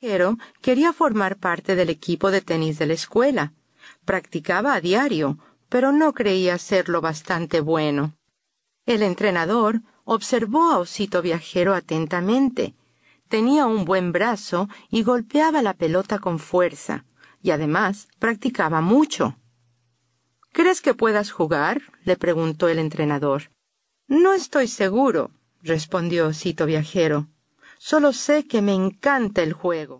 Pero quería formar parte del equipo de tenis de la escuela. Practicaba a diario, pero no creía serlo bastante bueno. El entrenador observó a Osito Viajero atentamente. Tenía un buen brazo y golpeaba la pelota con fuerza, y además practicaba mucho. ¿Crees que puedas jugar? le preguntó el entrenador. No estoy seguro, respondió Osito Viajero. Solo sé que me encanta el juego.